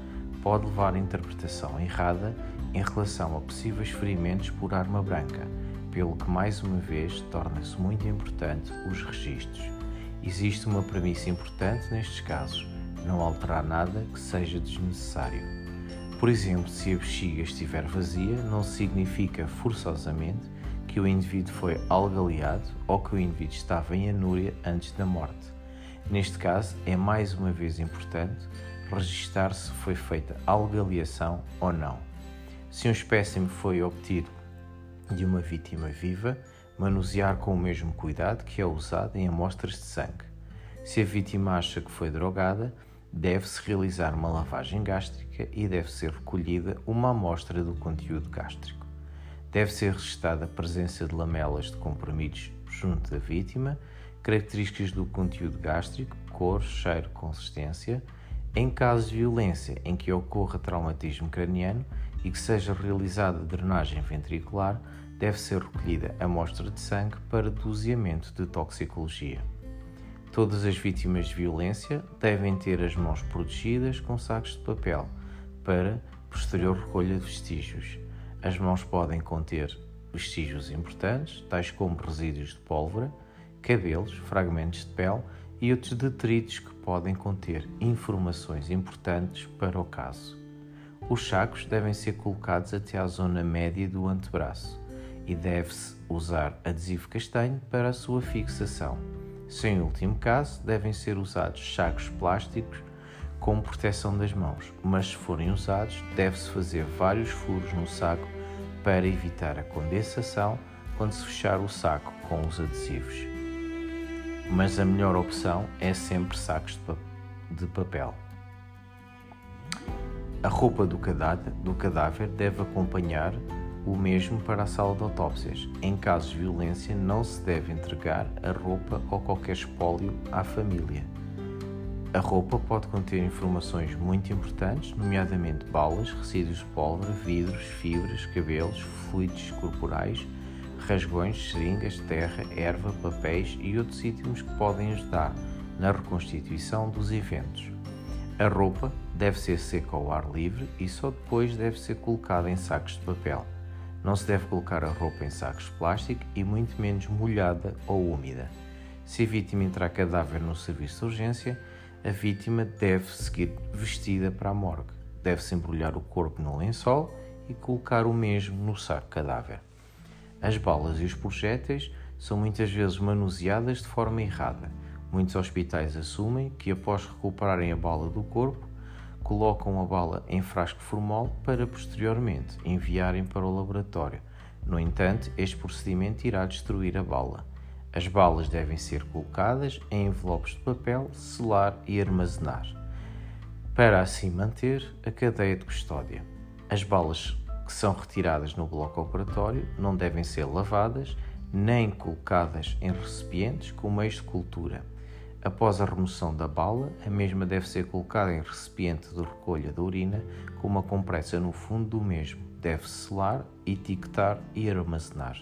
pode levar a interpretação errada em relação a possíveis ferimentos por arma branca, pelo que mais uma vez torna-se muito importante os registros. Existe uma premissa importante nestes casos: não alterar nada que seja desnecessário. Por exemplo, se a bexiga estiver vazia, não significa forçosamente que o indivíduo foi algaleado ou que o indivíduo estava em anúria antes da morte. Neste caso, é mais uma vez importante registar se foi feita algaleação ou não. Se um espécime foi obtido de uma vítima viva, manusear com o mesmo cuidado que é usado em amostras de sangue. Se a vítima acha que foi drogada, deve-se realizar uma lavagem gástrica e deve ser recolhida uma amostra do conteúdo gástrico. Deve ser registada a presença de lamelas de comprimidos junto da vítima, características do conteúdo gástrico, cor, cheiro, consistência. Em caso de violência em que ocorra traumatismo craniano e que seja realizada drenagem ventricular, deve ser recolhida amostra de sangue para doseamento de toxicologia. Todas as vítimas de violência devem ter as mãos protegidas com sacos de papel para posterior recolha de vestígios. As mãos podem conter vestígios importantes, tais como resíduos de pólvora, cabelos, fragmentos de pele e outros detritos que podem conter informações importantes para o caso. Os sacos devem ser colocados até à zona média do antebraço e deve-se usar adesivo castanho para a sua fixação. Se em último caso, devem ser usados sacos plásticos com proteção das mãos, mas se forem usados, deve-se fazer vários furos no saco para evitar a condensação quando se fechar o saco com os adesivos. Mas a melhor opção é sempre sacos de papel. A roupa do cadáver, do cadáver deve acompanhar o mesmo para a sala de autópsias. Em casos de violência, não se deve entregar a roupa ou qualquer espólio à família. A roupa pode conter informações muito importantes, nomeadamente balas, resíduos de pólvora, vidros, fibras, cabelos, fluidos corporais, rasgões, seringas, terra, erva, papéis e outros itens que podem ajudar na reconstituição dos eventos. A roupa deve ser seca ao ar livre e só depois deve ser colocada em sacos de papel. Não se deve colocar a roupa em sacos de plástico e muito menos molhada ou úmida. Se a vítima entrar cadáver no serviço de urgência, a vítima deve seguir vestida para a morgue. Deve-se embrulhar o corpo no lençol e colocar o mesmo no saco cadáver. As balas e os projéteis são muitas vezes manuseadas de forma errada. Muitos hospitais assumem que, após recuperarem a bala do corpo, colocam a bala em frasco formol para posteriormente enviarem para o laboratório. No entanto, este procedimento irá destruir a bala. As balas devem ser colocadas em envelopes de papel, selar e armazenar, para assim manter a cadeia de custódia. As balas que são retiradas no bloco operatório não devem ser lavadas nem colocadas em recipientes com meios de cultura. Após a remoção da bala, a mesma deve ser colocada em recipiente de recolha da urina com uma compressa no fundo do mesmo. Deve selar, etiquetar e armazenar.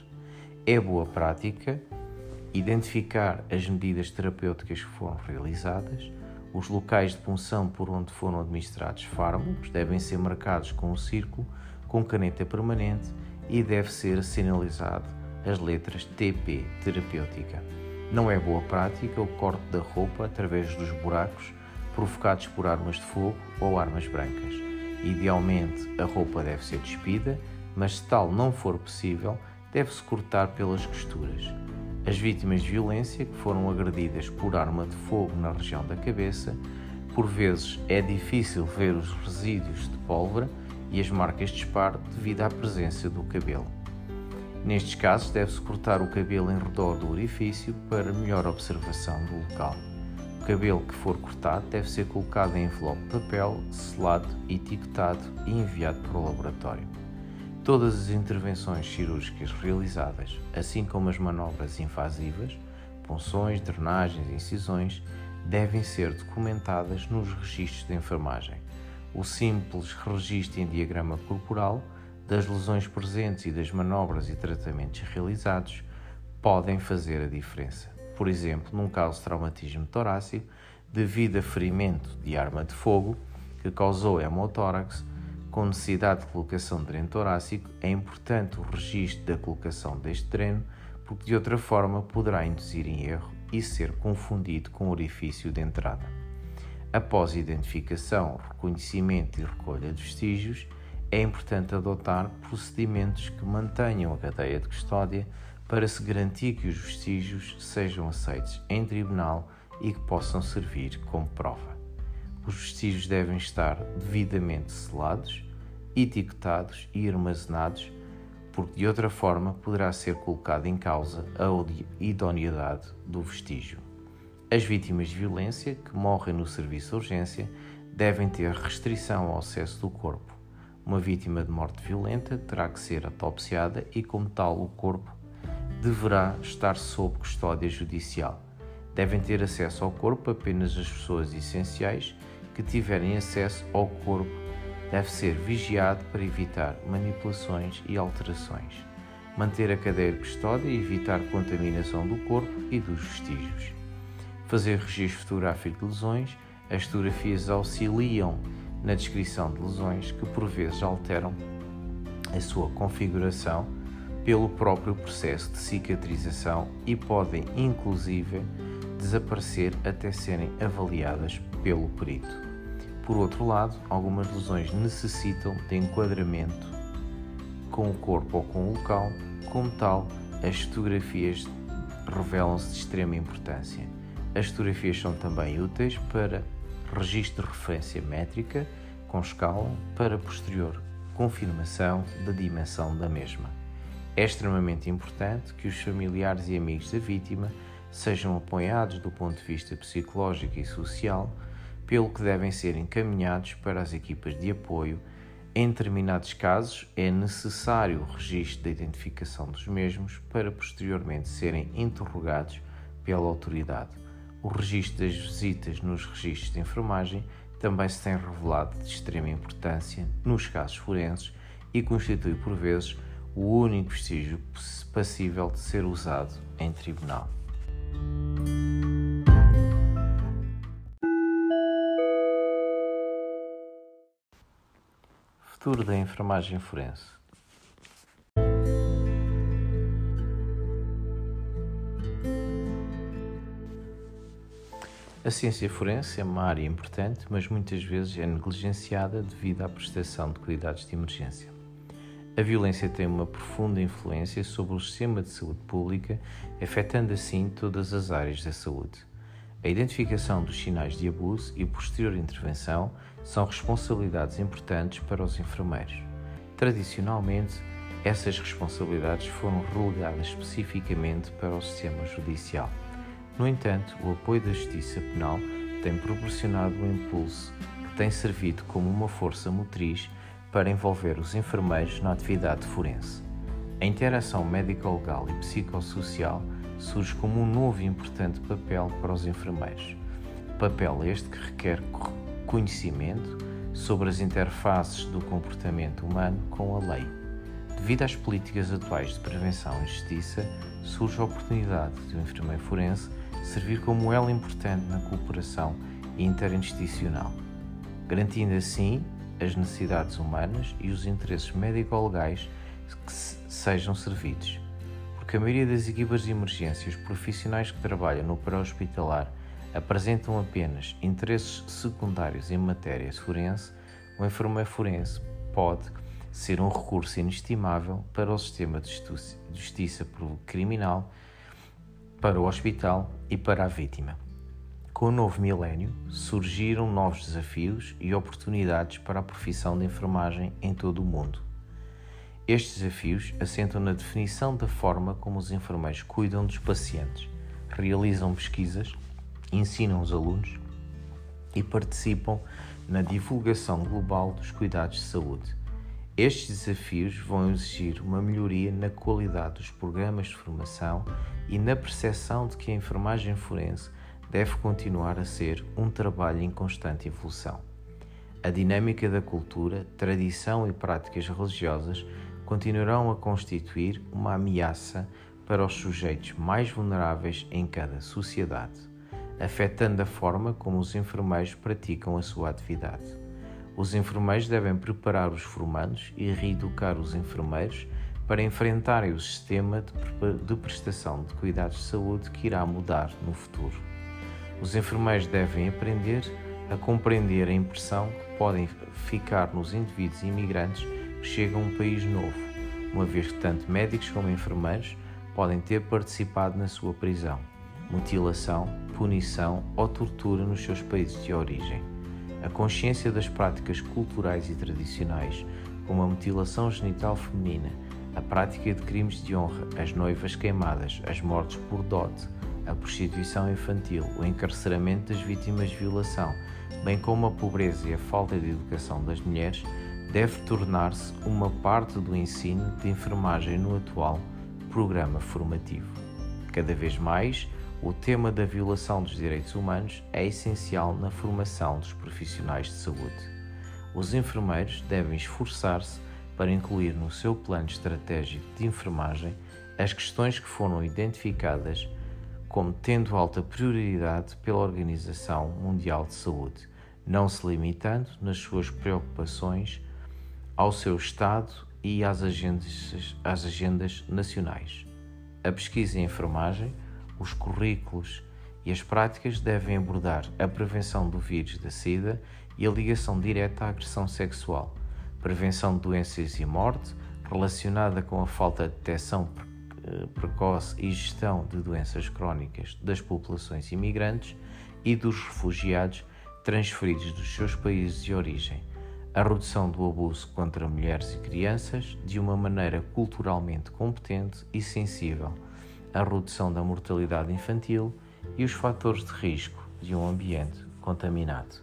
É boa prática identificar as medidas terapêuticas que foram realizadas, os locais de punção por onde foram administrados fármacos devem ser marcados com um círculo com caneta permanente e deve ser sinalizado as letras TP terapêutica. Não é boa prática o corte da roupa através dos buracos provocados por armas de fogo ou armas brancas. Idealmente, a roupa deve ser despida, mas se tal não for possível, deve-se cortar pelas costuras. As vítimas de violência que foram agredidas por arma de fogo na região da cabeça, por vezes é difícil ver os resíduos de pólvora e as marcas de disparo devido à presença do cabelo. Nestes casos, deve-se cortar o cabelo em redor do orifício para melhor observação do local. O cabelo que for cortado deve ser colocado em envelope de papel, selado, etiquetado e enviado para o laboratório. Todas as intervenções cirúrgicas realizadas, assim como as manobras invasivas, punções, drenagens e incisões, devem ser documentadas nos registros de enfermagem. O simples registro em diagrama corporal das lesões presentes e das manobras e tratamentos realizados podem fazer a diferença. Por exemplo, num caso de traumatismo torácico, devido a ferimento de arma de fogo que causou hemotórax, com necessidade de colocação de dreno torácico, é importante o registro da colocação deste dreno, porque de outra forma poderá induzir em erro e ser confundido com o orifício de entrada. Após identificação, reconhecimento e recolha de vestígios, é importante adotar procedimentos que mantenham a cadeia de custódia para se garantir que os vestígios sejam aceitos em tribunal e que possam servir como prova. Os vestígios devem estar devidamente selados, etiquetados e armazenados, porque de outra forma poderá ser colocada em causa a idoneidade do vestígio. As vítimas de violência que morrem no serviço de urgência devem ter restrição ao acesso do corpo. Uma vítima de morte violenta terá que ser autopsiada e, como tal, o corpo deverá estar sob custódia judicial. Devem ter acesso ao corpo apenas as pessoas essenciais que tiverem acesso ao corpo deve ser vigiado para evitar manipulações e alterações. Manter a cadeia de custódia e evitar contaminação do corpo e dos vestígios. Fazer registro fotográfico de lesões. As fotografias auxiliam na descrição de lesões que por vezes alteram a sua configuração pelo próprio processo de cicatrização e podem inclusive desaparecer até serem avaliadas pelo perito. Por outro lado, algumas lesões necessitam de enquadramento com o corpo ou com o local, como tal, as fotografias revelam-se de extrema importância. As fotografias são também úteis para registro de referência métrica com escala para posterior confirmação da dimensão da mesma. É extremamente importante que os familiares e amigos da vítima sejam apoiados do ponto de vista psicológico e social, pelo que devem ser encaminhados para as equipas de apoio. Em determinados casos, é necessário o registro da identificação dos mesmos para posteriormente serem interrogados pela autoridade. O registro das visitas nos registros de enfermagem também se tem revelado de extrema importância nos casos forenses e constitui, por vezes, o único vestígio passível de ser usado em tribunal. Futuro da enfermagem forense. A ciência forense é uma área importante, mas muitas vezes é negligenciada devido à prestação de cuidados de emergência. A violência tem uma profunda influência sobre o sistema de saúde pública, afetando assim todas as áreas da saúde. A identificação dos sinais de abuso e posterior intervenção são responsabilidades importantes para os enfermeiros. Tradicionalmente, essas responsabilidades foram relegadas especificamente para o sistema judicial. No entanto, o apoio da justiça penal tem proporcionado um impulso que tem servido como uma força motriz para envolver os enfermeiros na atividade forense. A interação médico-legal e psicossocial surge como um novo e importante papel para os enfermeiros. Papel este que requer conhecimento sobre as interfaces do comportamento humano com a lei. Devido às políticas atuais de prevenção e justiça, surge a oportunidade de um enfermeiro forense servir como elo importante na cooperação interinstitucional, garantindo assim as necessidades humanas e os interesses médico-legais que sejam servidos. Porque a maioria das equipas de emergência e os profissionais que trabalham no pré-hospitalar apresentam apenas interesses secundários em matéria forense, o enfermeiro forense pode ser um recurso inestimável para o sistema de justiça criminal para o hospital e para a vítima. Com o novo milénio, surgiram novos desafios e oportunidades para a profissão de enfermagem em todo o mundo. Estes desafios assentam na definição da forma como os enfermeiros cuidam dos pacientes, realizam pesquisas, ensinam os alunos e participam na divulgação global dos cuidados de saúde estes desafios vão exigir uma melhoria na qualidade dos programas de formação e na percepção de que a enfermagem forense deve continuar a ser um trabalho em constante evolução. A dinâmica da cultura, tradição e práticas religiosas continuarão a constituir uma ameaça para os sujeitos mais vulneráveis em cada sociedade, afetando a forma como os enfermeiros praticam a sua atividade. Os enfermeiros devem preparar os formandos e reeducar os enfermeiros para enfrentarem o sistema de prestação de cuidados de saúde que irá mudar no futuro. Os enfermeiros devem aprender a compreender a impressão que podem ficar nos indivíduos imigrantes que chegam a um país novo, uma vez que tanto médicos como enfermeiros podem ter participado na sua prisão, mutilação, punição ou tortura nos seus países de origem. A consciência das práticas culturais e tradicionais, como a mutilação genital feminina, a prática de crimes de honra, as noivas queimadas, as mortes por dote, a prostituição infantil, o encarceramento das vítimas de violação, bem como a pobreza e a falta de educação das mulheres, deve tornar-se uma parte do ensino de enfermagem no atual programa formativo. Cada vez mais, o tema da violação dos direitos humanos é essencial na formação dos profissionais de saúde. Os enfermeiros devem esforçar-se para incluir no seu plano estratégico de enfermagem as questões que foram identificadas como tendo alta prioridade pela Organização Mundial de Saúde, não se limitando nas suas preocupações ao seu Estado e às agendas, às agendas nacionais. A pesquisa em enfermagem os currículos e as práticas devem abordar a prevenção do vírus da SIDA e a ligação direta à agressão sexual, prevenção de doenças e morte relacionada com a falta de detecção eh, precoce e gestão de doenças crónicas das populações imigrantes e dos refugiados transferidos dos seus países de origem, a redução do abuso contra mulheres e crianças de uma maneira culturalmente competente e sensível a redução da mortalidade infantil e os fatores de risco de um ambiente contaminado.